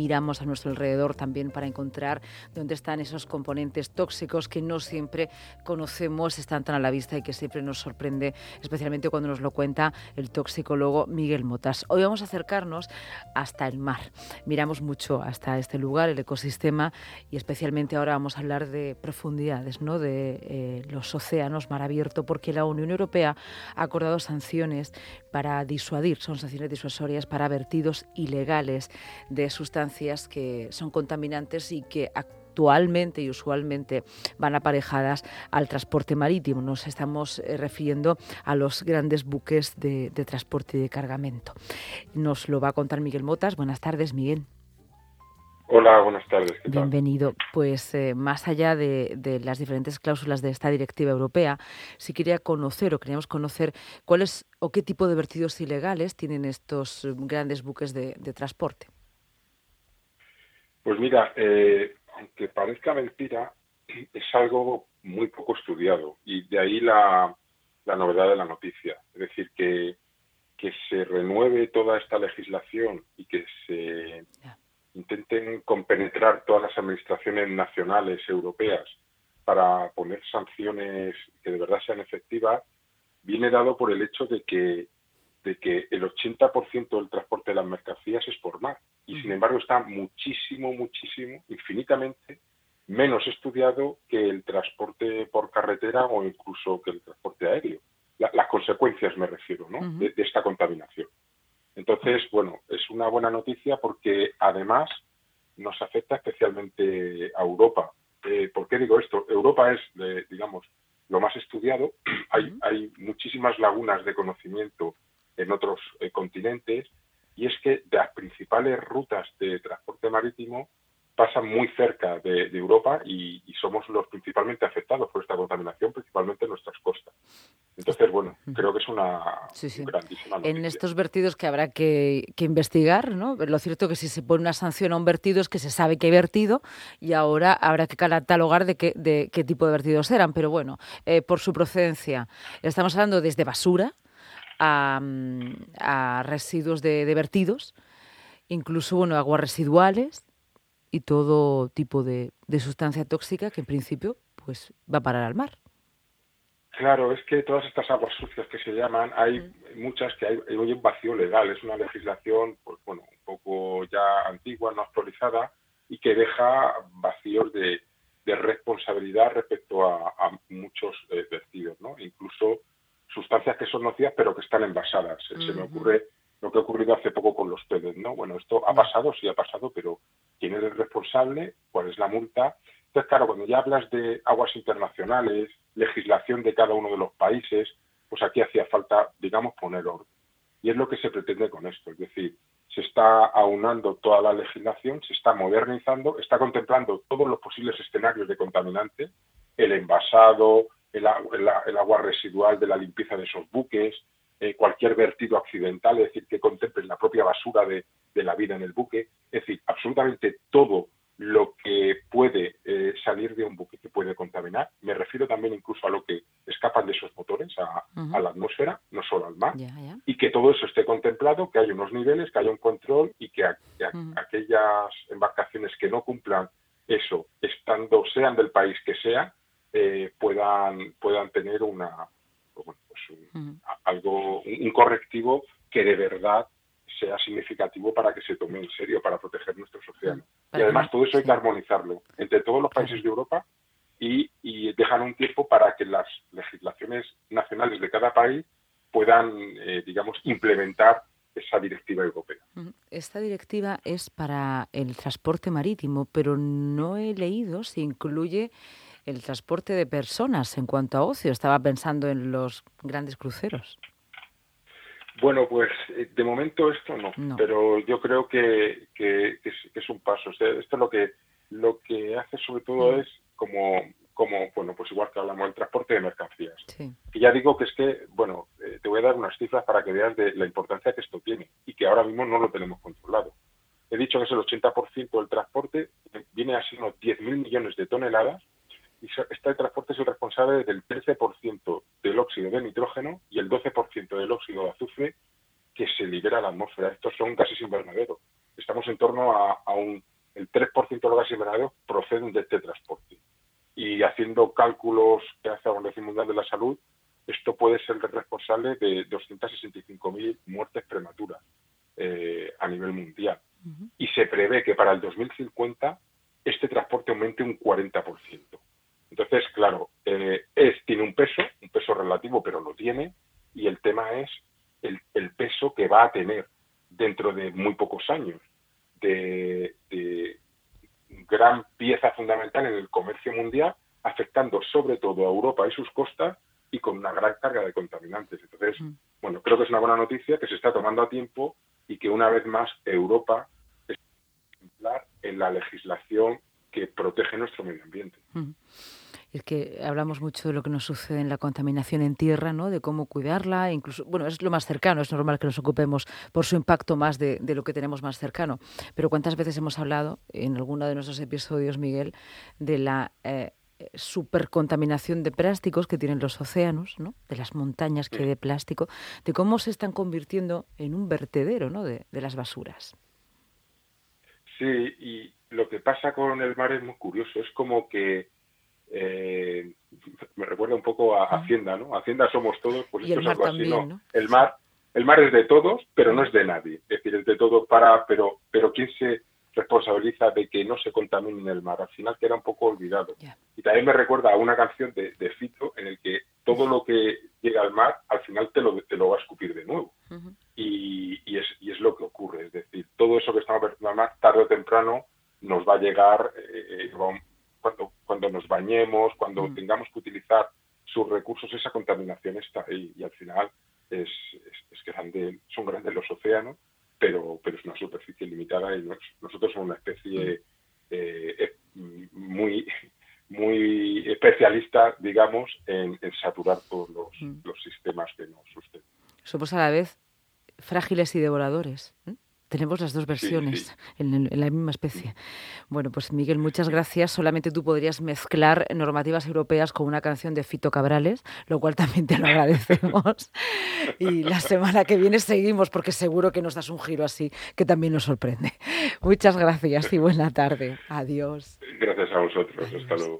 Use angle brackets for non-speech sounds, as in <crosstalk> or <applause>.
miramos a nuestro alrededor también para encontrar dónde están esos componentes tóxicos que no siempre conocemos, están tan a la vista y que siempre nos sorprende, especialmente cuando nos lo cuenta el toxicólogo Miguel Motas. Hoy vamos a acercarnos hasta el mar. Miramos mucho hasta este lugar, el ecosistema, y especialmente ahora vamos a hablar de profundidades, ¿no? de eh, los océanos, mar abierto, porque la Unión Europea ha acordado sanciones para disuadir, son sanciones disuasorias para vertidos ilegales de sustancias que son contaminantes y que actualmente y usualmente van aparejadas al transporte marítimo. Nos estamos eh, refiriendo a los grandes buques de, de transporte y de cargamento. Nos lo va a contar Miguel Motas. Buenas tardes, Miguel. Hola, buenas tardes. Bienvenido. Pues eh, más allá de, de, las diferentes cláusulas de esta directiva europea, si quería conocer o queríamos conocer cuáles o qué tipo de vertidos ilegales tienen estos grandes buques de, de transporte. Pues mira, eh, aunque parezca mentira, <clears throat> es algo muy poco estudiado y de ahí la, la novedad de la noticia. Es decir, que, que se renueve toda esta legislación y que se... Intenten compenetrar todas las administraciones nacionales europeas para poner sanciones que de verdad sean efectivas, viene dado por el hecho de que, de que el 80% del transporte de las mercancías es por mar y sin embargo está muchísimo, muchísimo, infinitamente menos estudiado que el transporte por carretera o incluso que el transporte aéreo. La, las consecuencias me refiero ¿no? Uh -huh. de, de esta contaminación. Entonces, bueno, es una buena noticia porque además nos afecta especialmente a Europa. Eh, ¿Por qué digo esto? Europa es, eh, digamos, lo más estudiado. <clears throat> hay, hay, muchísimas lagunas de conocimiento en otros eh, continentes y es que las principales rutas de transporte marítimo pasan muy cerca de, de Europa y, y, somos los principalmente afectados por esta contaminación, principalmente en nuestras costas. Entonces, bueno, creo que es una sí, sí. grandísima noticia. En estos vertidos que habrá que, que, investigar, ¿no? Lo cierto que si se pone una sanción a un vertido es que se sabe que hay vertido y ahora habrá que catalogar de qué, de qué tipo de vertidos eran. Pero bueno, eh, por su procedencia, estamos hablando desde basura a, a residuos de, de vertidos, incluso, bueno, aguas residuales, y todo tipo de, de, sustancia tóxica que en principio pues va a parar al mar. Claro, es que todas estas aguas sucias que se llaman, hay mm. muchas que hay, hay un vacío legal, es una legislación pues bueno, un poco ya antigua, no actualizada y que deja vacíos de, de responsabilidad respecto a, a muchos eh, vertidos, ¿no? Incluso sustancias que son nocivas pero que están envasadas. Uh -huh. Se me ocurre lo que ha ocurrido hace poco con los peces, ¿no? Bueno, esto ha pasado, sí ha pasado, pero quién es el responsable, cuál es la multa. Entonces, claro, cuando ya hablas de aguas internacionales, legislación de cada uno de los países, pues aquí hacía falta, digamos, poner orden. Y es lo que se pretende con esto, es decir, se está aunando toda la legislación, se está modernizando, está contemplando todos los posibles escenarios de contaminante, el envasado, el, el, el agua residual de la limpieza de esos buques, eh, cualquier vertido accidental, es decir, que contemple la propia basura de, de, la vida en el buque, es decir, absolutamente todo lo que puede eh, salir de un buque que puede contaminar. Me refiero también incluso a lo que escapan de esos motores a, uh -huh. a la atmósfera, no solo al mar, yeah, yeah. y que todo eso esté contemplado, que haya unos niveles, que haya un control y que, a, que a, uh -huh. aquellas embarcaciones que no cumplan eso, estando sean del país que sea, eh, puedan, puedan tener una, bueno, pues un, algo, un correctivo que de verdad sea significativo para que se tome en serio, para proteger nuestros océanos. Y además todo eso hay que armonizarlo entre todos los países de Europa y, y dejar un tiempo para que las legislaciones nacionales de cada país puedan, eh, digamos, implementar esa directiva europea. Esta directiva es para el transporte marítimo, pero no he leído si incluye el transporte de personas en cuanto a ocio. Estaba pensando en los grandes cruceros. Bueno, pues eh, de momento esto no, no. pero yo creo que, que, que, es, que, es, un paso. O sea, esto lo que lo que hace sobre todo mm. es como como bueno pues igual que hablamos del transporte de mercancías. Sí. Y ya digo que es que bueno eh, te voy a dar unas cifras para que veas de la importancia que esto tiene y que ahora mismo no lo tenemos controlado. He dicho que es el 80% del transporte, viene a ser unos 10.000 millones de toneladas este transporte es el responsable del 13% del óxido de nitrógeno y el 12% del óxido de azufre que se libera a la atmósfera. Estos son gases invernaderos. Es estamos en torno a, un el 3% de los gases invernadero proceden de este transporte. Y haciendo cálculos que hace la Organización Mundial de la Salud, esto puede ser el responsable de 265.000 muertes prematuras eh, a nivel mundial. Y se prevé que para el 2050 este transporte aumente un 40%. Entonces, claro, eh, es, tiene un peso, un peso relativo, pero lo tiene, y el tema es el, peso que va a tener dentro de muy pocos años de, gran pieza fundamental en el comercio mundial, afectando sobre todo a Europa y sus costas y con una gran carga de contaminantes. Entonces, mm. bueno, creo que es una buena noticia que se está tomando a tiempo y que una vez más Europa está en la legislación que protege nuestro medio ambiente. Mm es que hablamos mucho de lo que nos sucede en la contaminación en tierra, ¿no? de cómo cuidarla, incluso, bueno, es lo más cercano, es normal que nos ocupemos por su impacto más de, lo que tenemos más cercano. Pero ¿cuántas veces hemos hablado en alguno de nuestros episodios, Miguel, de la eh, supercontaminación de plásticos que tienen los océanos, ¿no? de las montañas que hay de plástico, de cómo se están convirtiendo en un vertedero ¿no? de, de las basuras? Sí, y lo que pasa con el mar es muy curioso, es como que eh, me recuerda un poco a Hacienda, ¿no? Hacienda somos todos, pues esto es algo así, ¿no? El mar, el mar es de todos, pero no es de nadie. Es decir, es de todos para, pero, pero ¿quién se responsabiliza de que no se contamine el mar? Al final queda un poco olvidado. Y también me recuerda a una canción de, Fito en el que todo lo que llega al mar, al final te lo, te lo va a escupir de nuevo. y, y, es, y es lo que ocurre. Es decir, todo eso que estamos vertiendo al mar, tarde o temprano, nos va a llegar, eh, eh cuando, nos bañemos, cuando mm. tengamos que utilizar sus recursos, esa contaminación está ahí y al final es, es, grande, son grandes los océanos, pero, pero es una superficie limitada y nosotros somos una especie mm. eh, eh, muy muy especialista, digamos, en, saturar todos los, mm. los, sistemas que nos sustentan. Somos a la vez frágiles y devoradores. ¿eh? Tenemos las dos versiones En, la misma especie. Bueno, pues Miguel, muchas gracias. Solamente tú podrías mezclar normativas europeas con una canción de Fito Cabrales, lo cual también te lo agradecemos. y la semana que viene seguimos porque seguro que nos das un giro así que también nos sorprende. Muchas gracias y buena tarde. Adiós. Gracias a vosotros. Hasta luego.